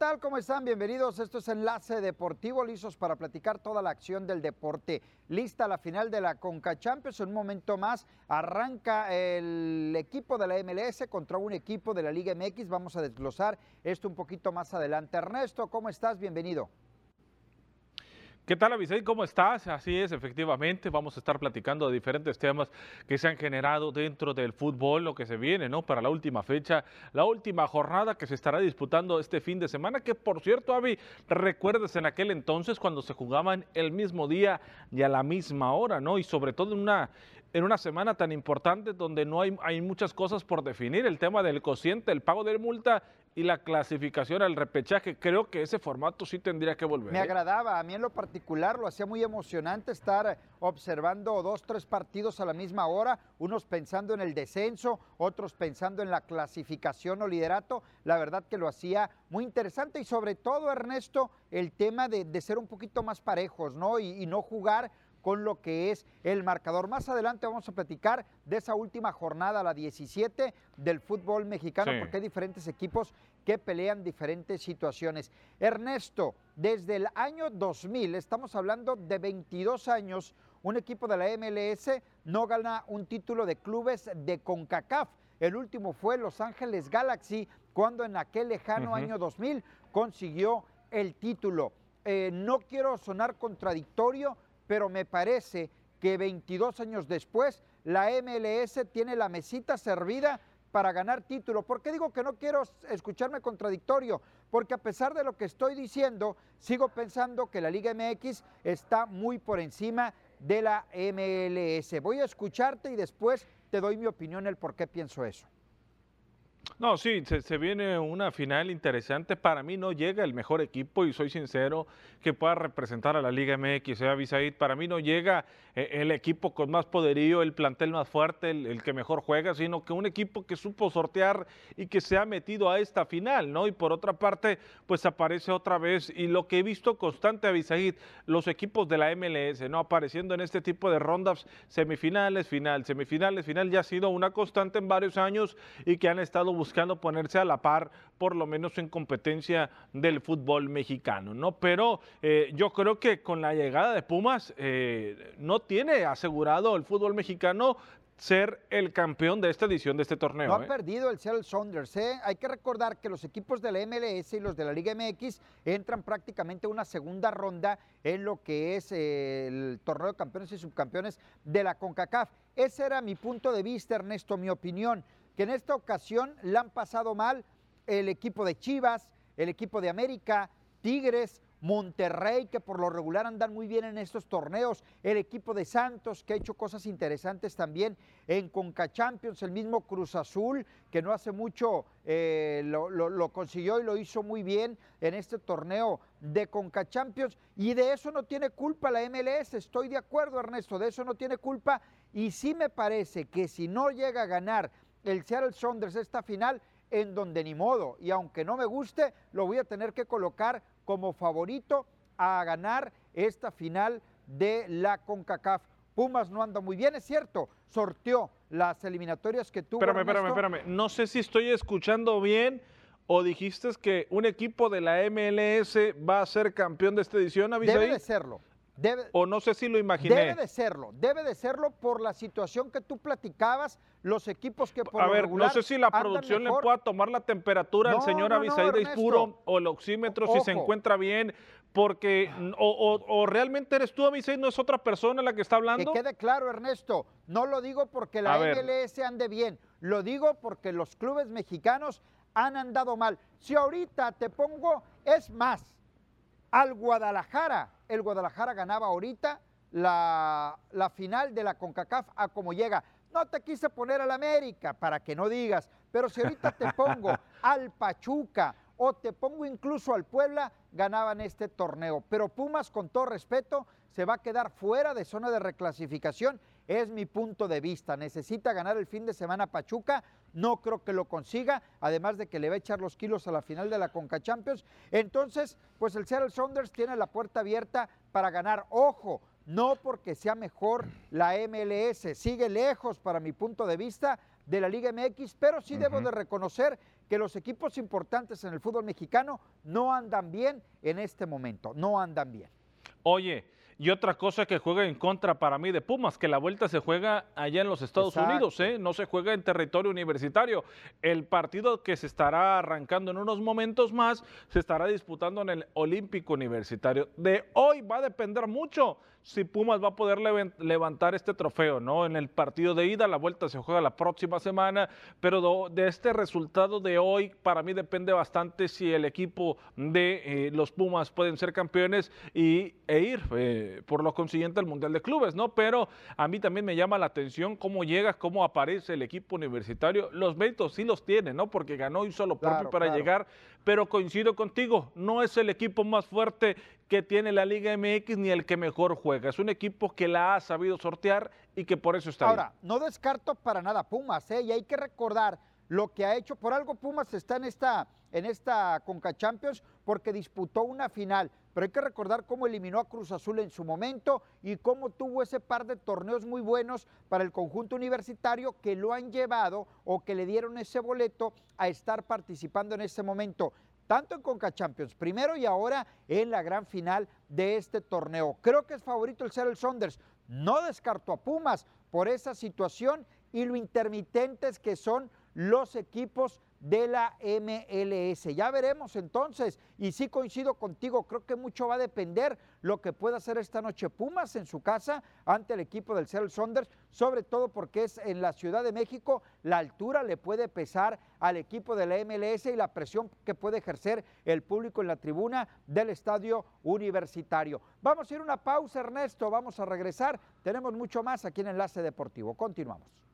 ¿Qué tal? ¿Cómo están? Bienvenidos. Esto es Enlace Deportivo, listos para platicar toda la acción del deporte. Lista la final de la Conca Champions. En un momento más arranca el equipo de la MLS contra un equipo de la Liga MX. Vamos a desglosar esto un poquito más adelante. Ernesto, ¿cómo estás? Bienvenido. ¿Qué tal, Avisay? ¿Cómo estás? Así es, efectivamente, vamos a estar platicando de diferentes temas que se han generado dentro del fútbol, lo que se viene, ¿no? Para la última fecha, la última jornada que se estará disputando este fin de semana, que por cierto, Avi, recuerdas en aquel entonces cuando se jugaban el mismo día y a la misma hora, ¿no? Y sobre todo en una, en una semana tan importante donde no hay, hay muchas cosas por definir, el tema del cociente, el pago de multa y la clasificación al repechaje. Creo que ese formato sí tendría que volver. Me ¿eh? agradaba, a mí en lo particular lo hacía muy emocionante estar observando dos, tres partidos a la misma hora, unos pensando en el descenso, otros pensando en la clasificación o liderato. La verdad que lo hacía muy interesante y sobre todo, Ernesto, el tema de, de ser un poquito más parejos, ¿no? Y, y no jugar con lo que es el marcador. Más adelante vamos a platicar de esa última jornada, la 17 del fútbol mexicano, Sí. porque hay diferentes equipos que pelean diferentes situaciones. Ernesto, desde el año 2000, estamos hablando de 22 años, un equipo de la MLS no gana un título de clubes de CONCACAF. El último fue Los Ángeles Galaxy, cuando en aquel lejano año 2000 consiguió el título. Eh, no quiero sonar contradictorio, pero me parece que 22 años después la MLS tiene la mesita servida para ganar título. ¿Por qué digo que no quiero escucharme contradictorio? Porque a pesar de lo que estoy diciendo, sigo pensando que la Liga MX está muy por encima de la MLS. Voy a escucharte y después te doy mi opinión el por qué pienso eso. No, sí, se, viene una final interesante. Para mí no llega el mejor equipo y soy sincero que pueda representar a la Liga MX, ¿eh, Avisaid? Para mí no llega eh, el equipo con más poderío, el plantel más fuerte, el, que mejor juega, sino que un equipo que supo sortear y que se ha metido a esta final, ¿no? Y por otra parte, pues aparece otra vez y lo que he visto constante, Avisaid, los equipos de la MLS, ¿no? Apareciendo en este tipo de rondas, semifinales, final, semifinales, final, ya ha sido una constante en varios años y que han estado buscando ponerse a la par, por lo menos en competencia del fútbol mexicano, ¿no? Pero eh, yo creo que con la llegada de Pumas eh, no tiene asegurado el fútbol mexicano ser el campeón de esta edición de este torneo. No han ¿eh? perdido el Seattle Sounders. ¿eh? Hay que recordar que los equipos de la MLS y los de la Liga MX entran prácticamente a una segunda ronda en lo que es eh, el torneo de campeones y subcampeones de la CONCACAF. Ese era mi punto de vista, Ernesto, mi opinión, que en esta ocasión le han pasado mal el equipo de Chivas, el equipo de América, Tigres, Monterrey, que por lo regular andan muy bien en estos torneos, el equipo de Santos, que ha hecho cosas interesantes también en Conca Champions, el mismo Cruz Azul, que no hace mucho eh, lo, lo- lo consiguió y lo hizo muy bien en este torneo de Conca Champions, y de eso no tiene culpa la MLS, estoy de acuerdo Ernesto, de eso no tiene culpa, y sí me parece que si no llega a ganar el Seattle Sounders esta final, en donde ni modo, y aunque no me guste, lo voy a tener que colocar como favorito a ganar esta final de la CONCACAF. Pumas no anda muy bien, es cierto, sorteó las eliminatorias que tuvo. Espérame, espérame, Ernesto. espérame. No sé si estoy escuchando bien o dijiste que un equipo de la MLS va a ser campeón de esta edición, Debe de serlo. Debe, O no sé si lo imaginé. debe de serlo, debe de serlo por la situación que tú platicabas, los equipos que por A lo ver, no sé si la producción le pueda tomar la temperatura al señor no, de. Ispuro o el oxímetro si se encuentra bien, porque o, o- o realmente eres tú, Avisaí, no es otra persona la que está Que hablando. quede claro, Ernesto, no lo digo porque la A ver. MLS ande bien, lo digo porque los clubes mexicanos han andado mal. Si ahorita te pongo, es más, al Guadalajara, el Guadalajara ganaba ahorita la, la final de la CONCACAF a como llega. No te quise poner al América para que no digas, pero si ahorita te pongo al Pachuca o te pongo incluso al Puebla, ganaban este torneo. Pero Pumas, con todo respeto, se va a quedar fuera de zona de reclasificación. Es mi punto de vista. Necesita ganar el fin de semana Pachuca. No creo que lo consiga, además de que le va a echar los kilos a la final de la Conca Champions. Entonces, pues el Seattle Sounders tiene la puerta abierta para ganar. Ojo, no porque sea mejor la MLS, sigue lejos para mi punto de vista de la Liga MX, pero sí debo de reconocer que los equipos importantes en el fútbol mexicano no andan bien en este momento, no andan bien. Oye, y otra cosa que juega en contra para mí de Pumas, que la vuelta se juega allá en los Estados Unidos, ¿eh? no se juega en territorio universitario. El partido que se estará arrancando en unos momentos más se estará disputando en el Olímpico Universitario. De hoy va a depender mucho si Pumas va a poder levantar este trofeo, ¿no? En el partido de ida, la vuelta se juega la próxima semana, pero de este resultado de hoy, para mí depende bastante si el equipo de eh, los Pumas pueden ser campeones y, e ir eh, por lo consiguiente al Mundial de Clubes, ¿no? Pero a mí también me llama la atención cómo llega, cómo aparece el equipo universitario. Los méritos sí los tiene, ¿no? Porque ganó y solo propio para llegar, pero coincido contigo, no es el equipo más fuerte que tiene la Liga MX ni el que mejor juega. Es un equipo que la ha sabido sortear y que por eso está Ahora, no descarto para nada Pumas, ¿eh? y hay que recordar lo que ha hecho. Por algo Pumas está en esta, en esta Conca Champions porque disputó una final. Pero hay que recordar cómo eliminó a Cruz Azul en su momento y cómo tuvo ese par de torneos muy buenos para el conjunto universitario que lo han llevado o que le dieron ese boleto a estar participando en ese momento tanto en Conca Champions, primero y ahora en la gran final de este torneo. Creo que es favorito el Seattle Saunders. No descarto a Pumas por esa situación y lo intermitentes que son los equipos de la MLS. Ya veremos entonces, y sí coincido contigo, creo que mucho va a depender lo que pueda hacer esta noche Pumas en su casa ante el equipo del Seattle Saunders, sobre todo porque es en la Ciudad de México, la altura le puede pesar al equipo de la MLS y la presión que puede ejercer el público en la tribuna del estadio universitario. Vamos a ir a una pausa, Ernesto, vamos a regresar, tenemos mucho más aquí en Enlace Deportivo, continuamos.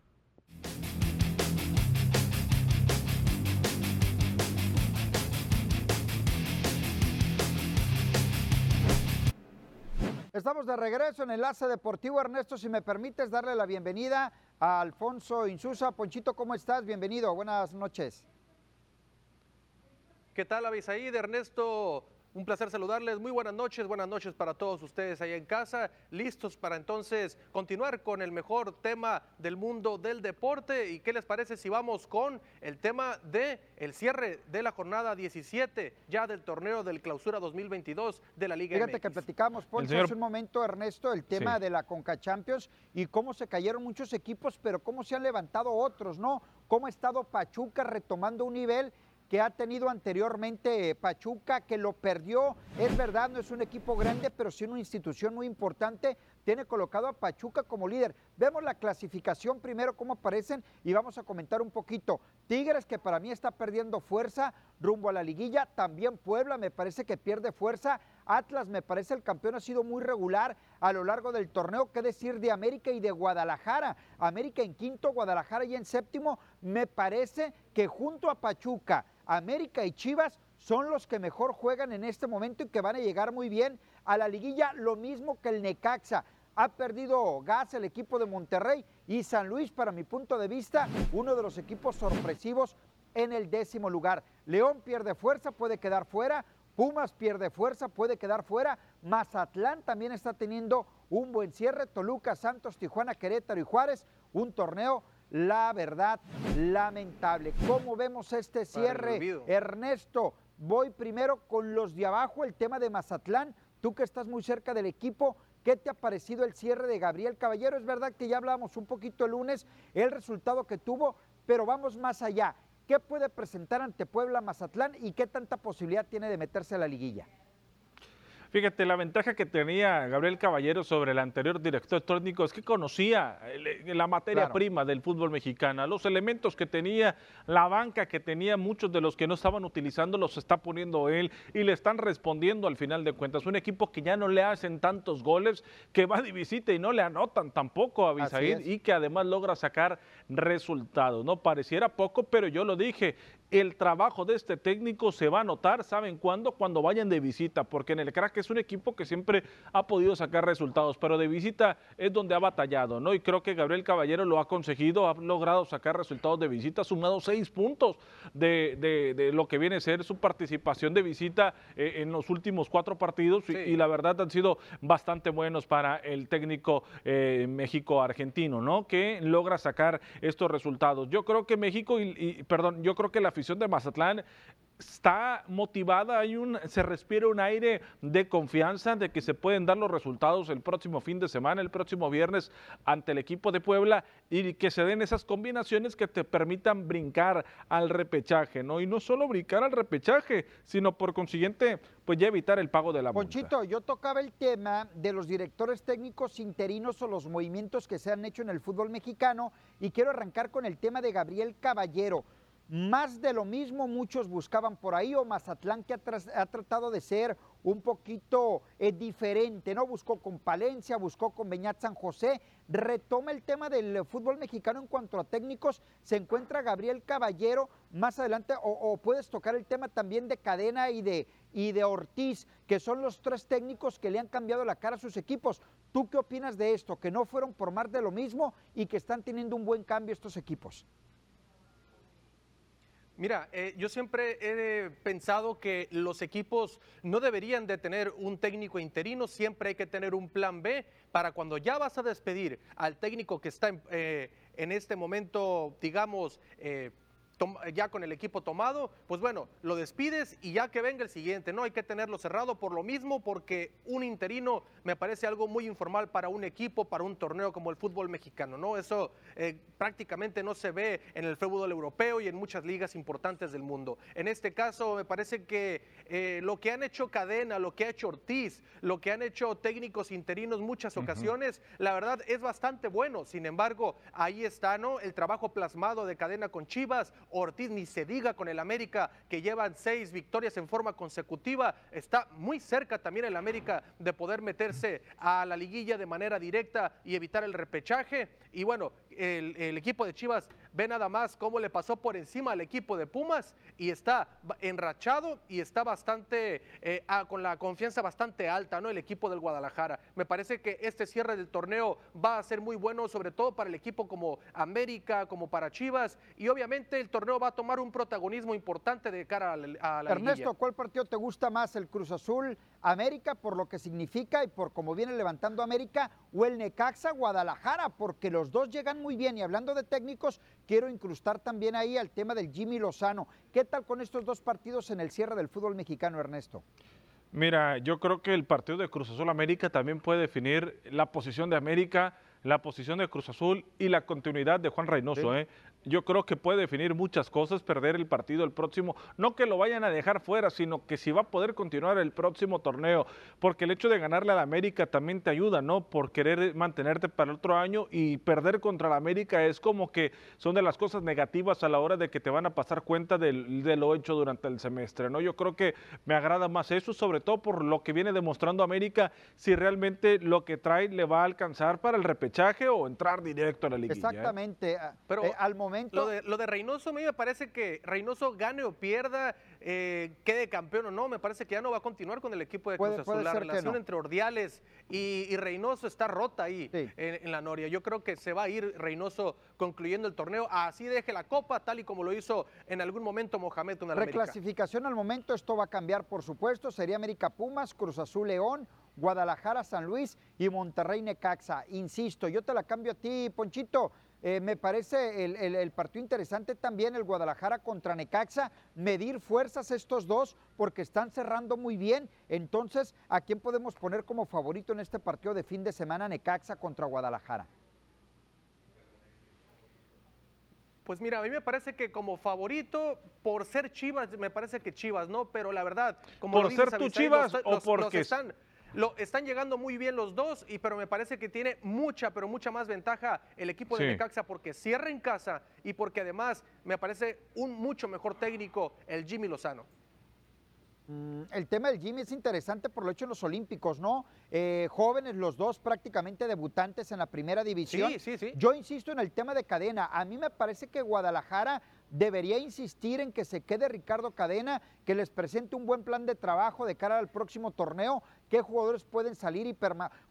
Estamos de regreso en Enlace Deportivo. Ernesto, si me permites darle la bienvenida a Alfonso Insusa. Ponchito, ¿cómo estás? Bienvenido, buenas noches. ¿Qué tal, Abisaíd? Ernesto, un placer saludarles. Muy buenas noches, buenas noches para todos ustedes ahí en casa. Listos para entonces continuar con el mejor tema del mundo del deporte. ¿Y qué les parece si vamos con el tema de el cierre de la jornada 17 ya del torneo del Clausura 2022 de la Liga Fíjate que platicamos, por hace un momento, Ernesto, el tema de la Conca Champions y cómo se cayeron muchos equipos, pero cómo se han levantado otros, ¿no? Cómo ha estado Pachuca retomando un nivel que ha tenido anteriormente Pachuca, que lo perdió. Es verdad, no es un equipo grande, pero sí una institución muy importante. Tiene colocado a Pachuca como líder. Vemos la clasificación primero, cómo aparecen, y vamos a comentar un poquito. Tigres, que para mí está perdiendo fuerza rumbo a la liguilla. También Puebla, me parece que pierde fuerza. Atlas, me parece el campeón ha sido muy regular a lo largo del torneo. ¿Qué decir de América y de Guadalajara? América en quinto, Guadalajara y en séptimo. Me parece que junto a Pachuca, América y Chivas son los que mejor juegan en este momento y que van a llegar muy bien a la liguilla, lo mismo que el Necaxa. Ha perdido gas el equipo de Monterrey y San Luis, para mi punto de vista, uno de los equipos sorpresivos en el décimo lugar. León pierde fuerza, puede quedar fuera. Pumas pierde fuerza, puede quedar fuera. Mazatlán también está teniendo un buen cierre. Toluca, Santos, Tijuana, Querétaro y Juárez, un torneo la verdad, lamentable. ¿Cómo vemos este cierre? Ernesto, voy primero con los de abajo, el tema de Mazatlán. Tú que estás muy cerca del equipo, ¿qué te ha parecido el cierre de Gabriel Caballero? Es verdad que ya hablábamos un poquito el lunes, el resultado que tuvo, pero vamos más allá. ¿Qué puede presentar ante Puebla Mazatlán y qué tanta posibilidad tiene de meterse a la liguilla? Fíjate, la ventaja que tenía Gabriel Caballero sobre el anterior director técnico es que conocía la materia prima del fútbol mexicano, los elementos que tenía, la banca que tenía, muchos de los que no estaban utilizando los está poniendo él y le están respondiendo al final de cuentas. Un equipo que ya no le hacen tantos goles, que va de visita y no le anotan tampoco a Bisaid y que además logra sacar resultados. No pareciera poco, pero yo lo dije, el trabajo de este técnico se va a notar, ¿saben cuándo? Cuando vayan de visita, porque en el crack es un equipo que siempre ha podido sacar resultados, pero de visita es donde ha batallado, ¿no? Y creo que Gabriel Caballero lo ha conseguido, ha logrado sacar resultados de visita, ha sumado seis puntos de, lo que viene a ser su participación de visita eh, en los últimos cuatro partidos y, la verdad han sido bastante buenos para el técnico eh, México-argentino, ¿no? Que logra sacar estos resultados. Yo creo que México y, perdón, yo creo que la afición de Mazatlán está motivada, hay un, se respira un aire de confianza de que se pueden dar los resultados el próximo fin de semana, el próximo viernes ante el equipo de Puebla y que se den esas combinaciones que te permitan brincar al repechaje, ¿no? Y no solo brincar al repechaje, sino por consiguiente, pues ya evitar el pago de la multa. Ponchito, yo tocaba el tema de los directores técnicos interinos o los movimientos que se han hecho en el fútbol mexicano y quiero arrancar con el tema de Gabriel Caballero. Más de lo mismo muchos buscaban por ahí, o Mazatlán que ha, tratado de ser un poquito eh, diferente, ¿no? Buscó con Palencia, buscó con Beñat San José, retoma el tema del fútbol mexicano en cuanto a técnicos, se encuentra Gabriel Caballero más adelante, o, puedes tocar el tema también de Cadena y de, y de Ortiz, que son los tres técnicos que le han cambiado la cara a sus equipos. ¿Tú qué opinas de esto? Que no fueron por más de lo mismo y que están teniendo un buen cambio estos equipos. Mira, eh, yo siempre he pensado que los equipos no deberían de tener un técnico interino, siempre hay que tener un plan B para cuando ya vas a despedir al técnico que está en, eh, este momento, digamos, eh, ya con el equipo tomado, pues bueno, lo despides y ya que venga el siguiente, no hay que tenerlo cerrado por lo mismo, porque un interino me parece algo muy informal para un equipo, para un torneo como el fútbol mexicano, ¿no? Eso eh, prácticamente no se ve en el fútbol europeo y en muchas ligas importantes del mundo. En este caso, me parece que eh, lo que han hecho Cadena, lo que ha hecho Ortiz, lo que han hecho técnicos interinos muchas ocasiones, la verdad es bastante bueno. Sin embargo, ahí está, ¿no? El trabajo plasmado de Cadena con Chivas Ortiz, ni se diga con el América, que llevan seis victorias en forma consecutiva. Está muy cerca también el América de poder meterse a la liguilla de manera directa y evitar el repechaje. Y bueno, el, equipo de Chivas ve nada más cómo le pasó por encima al equipo de Pumas y está enrachado y está bastante, eh, con la confianza bastante alta, ¿no? El equipo del Guadalajara. Me parece que este cierre del torneo va a ser muy bueno, sobre todo para el equipo como América, como para Chivas y obviamente el torneo va a tomar un protagonismo importante de cara a la, Ernesto, ¿cuál partido te gusta más? ¿El Cruz Azul América por lo que significa y por cómo viene levantando América o el Necaxa Guadalajara? Porque los dos llegan muy bien y hablando de técnicos, quiero incrustar también ahí al tema del Jimmy Lozano. ¿Qué tal con estos dos partidos en el cierre del fútbol mexicano, Ernesto? Mira, yo creo que el partido de Cruz Azul América también puede definir la posición de América, la posición de Cruz Azul y la continuidad de Juan Reynoso. ¿eh? Yo creo que puede definir muchas cosas, perder el partido el próximo, no que lo vayan a dejar fuera, sino que si va a poder continuar el próximo torneo, porque el hecho de ganarle a la América también te ayuda, ¿no? Por querer mantenerte para el otro año y perder contra la América es como que son de las cosas negativas a la hora de que te van a pasar cuenta de, lo hecho durante el semestre, ¿no? Yo creo que me agrada más eso, sobre todo por lo que viene demostrando América, si realmente lo que trae le va a alcanzar para el repechaje o entrar directo a la liguilla. ¿eh? Exactamente, pero eh, al momento lo de, lo de Reynoso, a mí me parece que Reynoso gane o pierda, eh, quede campeón o no, me parece que ya no va a continuar con el equipo de Cruz Azul. La relación entre Ordiales y, Reynoso está rota ahí en, la Noria. Yo creo que se va a ir Reynoso concluyendo el torneo, así deje la copa, tal y como lo hizo en algún momento Mohamed en Reclasificación al momento, esto va a cambiar, por supuesto. Sería América Pumas, Cruz Azul León, Guadalajara, San Luis y Monterrey Necaxa. Insisto, yo te la cambio a ti, Ponchito. Eh, me parece el, partido interesante también, el Guadalajara contra Necaxa, medir fuerzas estos dos porque están cerrando muy bien. Entonces, ¿a quién podemos poner como favorito en este partido de fin de semana Necaxa contra Guadalajara? Pues mira, a mí me parece que como favorito, por ser Chivas, me parece que Chivas, ¿no? Pero la verdad, como ¿Por ser tu Chivas o porque están, lo, están llegando muy bien los dos, y, pero me parece que tiene mucha, pero mucha más ventaja el equipo de Necaxa porque cierra en casa y porque además me parece un mucho mejor técnico el Jimmy Lozano. Mm, el tema del Jimmy es interesante por lo hecho en los Olímpicos, ¿no? Eh, jóvenes, los dos prácticamente debutantes en la primera división. Sí, sí, sí. Yo insisto en el tema de cadena. A mí me parece que Guadalajara debería insistir en que se quede Ricardo Cadena, que les presente un buen plan de trabajo de cara al próximo torneo, qué jugadores pueden salir y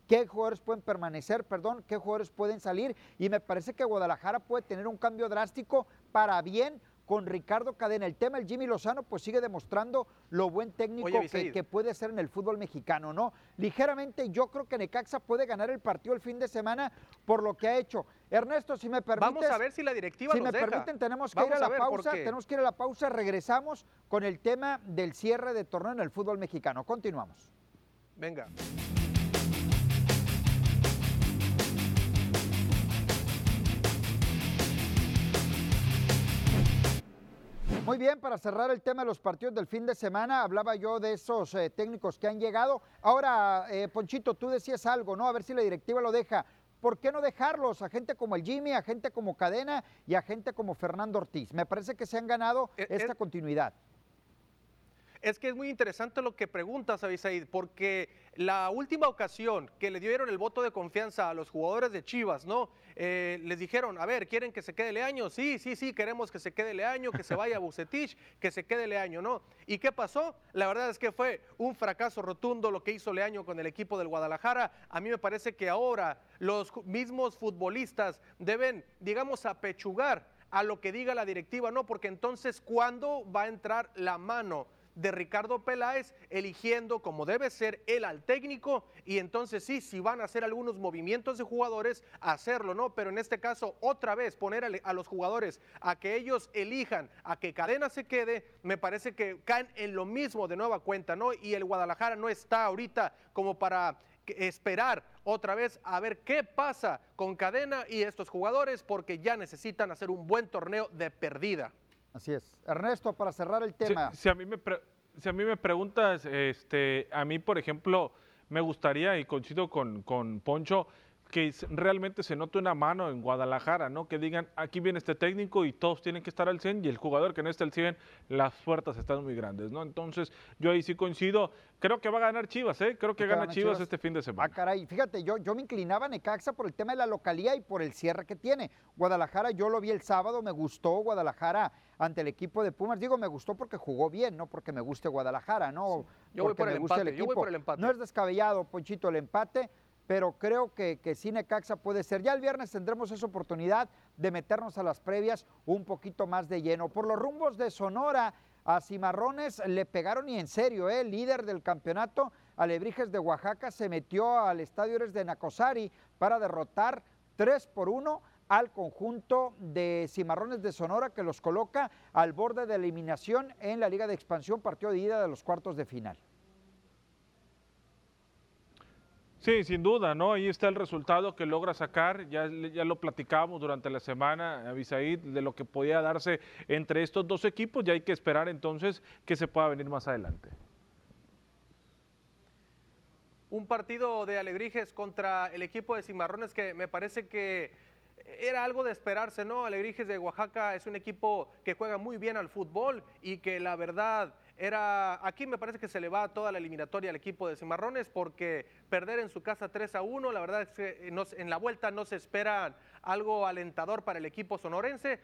qué jugadores pueden permanecer, perdón, qué jugadores pueden salir y me parece que Guadalajara puede tener un cambio drástico para bien con Ricardo Cadena. El tema del Jimmy Lozano pues sigue demostrando lo buen técnico que, puede ser en el fútbol mexicano, ¿no? Ligeramente yo creo que Necaxa puede ganar el partido el fin de semana por lo que ha hecho. Ernesto, si me permites... Vamos a ver si la directiva Si me permiten, tenemos que ir a la pausa, tenemos que ir a la pausa, regresamos con el tema del cierre de torneo en el fútbol mexicano. Continuamos. Venga. Muy bien, para cerrar el tema de los partidos del fin de semana, hablaba yo de esos eh, técnicos que han llegado. Ahora, eh, Ponchito, tú decías algo, ¿no? A ver si la directiva lo deja. ¿Por qué no dejarlos a gente como el Jimmy, a gente como Cadena y a gente como Fernando Ortiz? Me parece que se han ganado eh, esta continuidad. Es que es muy interesante lo que preguntas, Abisaid, porque la última ocasión que le dieron el voto de confianza a los jugadores de Chivas, ¿no? Eh, les dijeron, a ver, ¿quieren que se quede Leaño? Sí, sí, sí, queremos que se quede Leaño, que se vaya Bucetich, que se quede Leaño, ¿no? ¿Y qué pasó? La verdad es que fue un fracaso rotundo lo que hizo Leaño con el equipo del Guadalajara. A mí me parece que ahora los mismos futbolistas deben, digamos, apechugar a lo que diga la directiva, ¿no? Porque entonces, ¿cuándo va a entrar la mano de Ricardo Peláez, eligiendo como debe ser él al técnico y entonces sí, si van a hacer algunos movimientos de jugadores, hacerlo, ¿no? Pero en este caso, otra vez poner a, los jugadores a que ellos elijan, a que Cadena se quede, me parece que caen en lo mismo de nueva cuenta, ¿no? Y el Guadalajara no está ahorita como para esperar otra vez a ver qué pasa con Cadena y estos jugadores porque ya necesitan hacer un buen torneo de perdida. Así es. Ernesto, para cerrar el tema. Si, a, mí me si a mí me preguntas, este, a mí, por ejemplo, me gustaría, y coincido con, con Poncho, que realmente se note una mano en Guadalajara, ¿no? Que digan, aquí viene este técnico y todos tienen que estar al 100 y el jugador que no esté al 100, las puertas están muy grandes, ¿no? Entonces, yo ahí sí coincido. Creo que va a ganar Chivas, ¿eh? Creo que gana Chivas, este fin de semana. Ah, caray, fíjate, yo, yo me inclinaba a Necaxa por el tema de la localía y por el cierre que tiene. Guadalajara, yo lo vi el sábado, me gustó Guadalajara ante el equipo de Pumas. Digo, me gustó porque jugó bien, no porque me guste Guadalajara, ¿no? Yo, voy por el empate, yo voy por el empate. No es descabellado, Ponchito, el empate pero creo que, que puede ser. Ya el viernes tendremos esa oportunidad de meternos a las previas un poquito más de lleno. Por los rumbos de Sonora, a Cimarrones le pegaron y en serio, ¿eh? líder del campeonato, Alebrijes de Oaxaca, se metió al estadio Eres de Nacosari para derrotar 3 por 1 al conjunto de Cimarrones de Sonora que los coloca al borde de eliminación en la Liga de Expansión, partido de ida de los cuartos de final. Sí, sin duda, ¿no? Ahí está el resultado que logra sacar, ya, ya lo platicábamos durante la semana, Abisaid, de lo que podía darse entre estos dos equipos y hay que esperar entonces que se pueda venir más adelante. Un partido de Alebrijes contra el equipo de Cimarrones que me parece que era algo de esperarse, ¿no? Alebrijes de Oaxaca es un equipo que juega muy bien al fútbol y que la verdad era, aquí me parece que se le va toda la eliminatoria al equipo de Cimarrones porque perder en su casa 3 a 1, la verdad es que en la vuelta no se espera algo alentador para el equipo sonorense.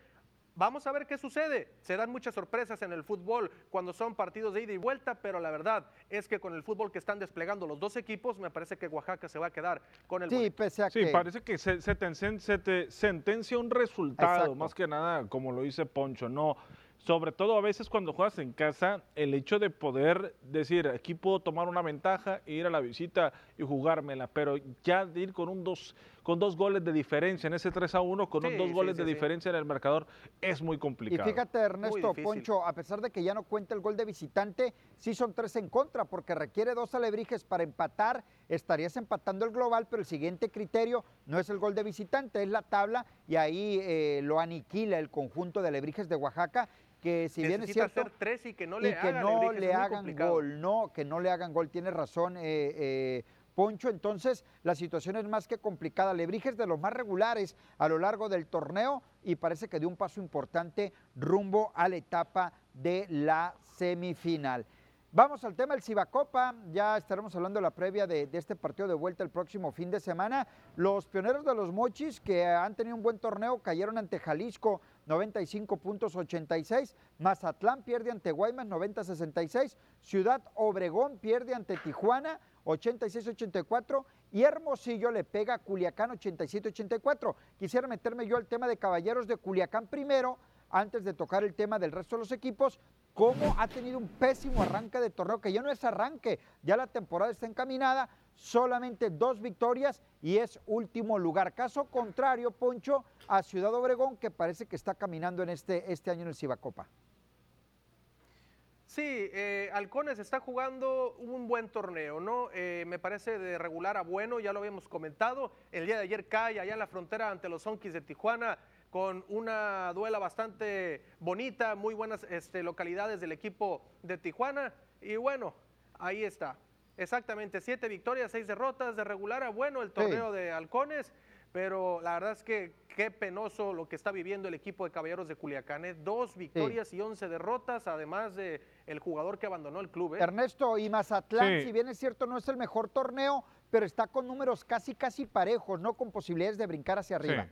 Vamos a ver qué sucede. Se dan muchas sorpresas en el fútbol cuando son partidos de ida y vuelta, pero la verdad es que con el fútbol que están desplegando los dos equipos, me parece que Oaxaca se va a quedar con el. Sí, pese a sí parece que se, te, sentencia un resultado, más que nada, como lo dice Poncho, no sobre todo a veces cuando juegas en casa, el hecho de poder decir, aquí puedo tomar una ventaja, ir a la visita y jugármela, pero ya de ir con un dos, con dos goles de diferencia en ese 3 a 1, con dos goles de diferencia en el marcador, es muy complicado. Y fíjate, Ernesto Poncho, a pesar de que ya no cuenta el gol de visitante, sí son tres en contra, porque requiere dos alebrijes para empatar, estarías empatando el global, pero el siguiente criterio no es el gol de visitante, es la tabla, y ahí eh, lo aniquila el conjunto de alebrijes de Oaxaca que si bien es cierto hacer tres y que no le, que no le hagan gol, no, que no le hagan gol, tiene razón eh, eh, Poncho, entonces la situación es más que complicada. Lebrijes de los más regulares a lo largo del torneo y parece que dio un paso importante rumbo a la etapa de la semifinal. Vamos al tema del Cibacopa, ya estaremos hablando de la previa de, de, este partido de vuelta el próximo fin de semana. Los pioneros de los Mochis, que han tenido un buen torneo, cayeron ante Jalisco 95 puntos 86. Mazatlán pierde ante Guaymas 90-66. Ciudad Obregón pierde ante Tijuana 86-84 y Hermosillo le pega a Culiacán 87-84. Quisiera meterme yo al tema de Caballeros de Culiacán primero, antes de tocar el tema del resto de los equipos, cómo ha tenido un pésimo arranque de torneo, que ya no es arranque, ya la temporada está encaminada, solamente dos victorias y es último lugar. Caso contrario, Poncho, a Ciudad Obregón, que parece que está caminando en este, este año en el Cibacopa. Sí, eh, Halcones está jugando un buen torneo, ¿no? Eh, me parece de regular a bueno, ya lo habíamos comentado. El día de ayer cae allá en la frontera ante los Zonkis de Tijuana con una duela bastante bonita, muy buenas este, localidades del equipo de Tijuana. Y bueno, ahí está. Exactamente, siete victorias, seis derrotas, de regular a bueno el torneo de Halcones pero la verdad es que qué penoso lo que está viviendo el equipo de Caballeros de Culiacán. ¿eh? Dos victorias y once derrotas, además de el jugador que abandonó el club. ¿eh? Ernesto, y Mazatlán, si bien es cierto, no es el mejor torneo, pero está con números casi, casi parejos, no con posibilidades de brincar hacia arriba.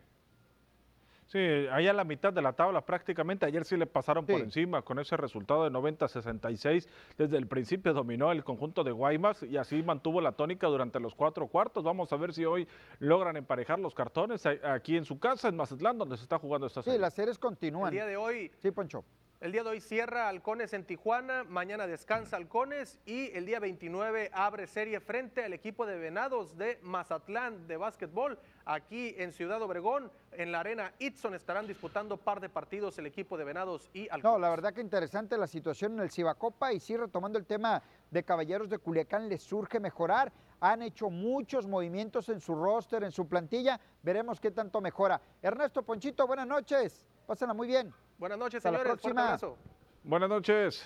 Sí, ahí a la mitad de la tabla prácticamente. Ayer sí le pasaron por encima con ese resultado de 90-66. Desde el principio dominó el conjunto de Guaymas y así mantuvo la tónica durante los cuatro cuartos. Vamos a ver si hoy logran emparejar los cartones aquí en su casa, en Mazatlán, donde se está jugando esta serie. Sí, las series continúan. El día de hoy. Sí, Poncho. El día de hoy cierra Halcones en Tijuana, mañana descansa Halcones y el día 29 abre serie frente al equipo de Venados de Mazatlán de básquetbol. Aquí en Ciudad Obregón, en la arena Itson, estarán disputando par de partidos el equipo de Venados y Halcones. No, la verdad que interesante la situación en el Cibacopa y sí, retomando el tema de Caballeros de Culiacán, les surge mejorar. Han hecho muchos movimientos en su roster, en su plantilla. Veremos qué tanto mejora. Ernesto Ponchito, buenas noches. Pásenla muy bien. Buenas noches, señores. Hasta la próxima. Buenas noches.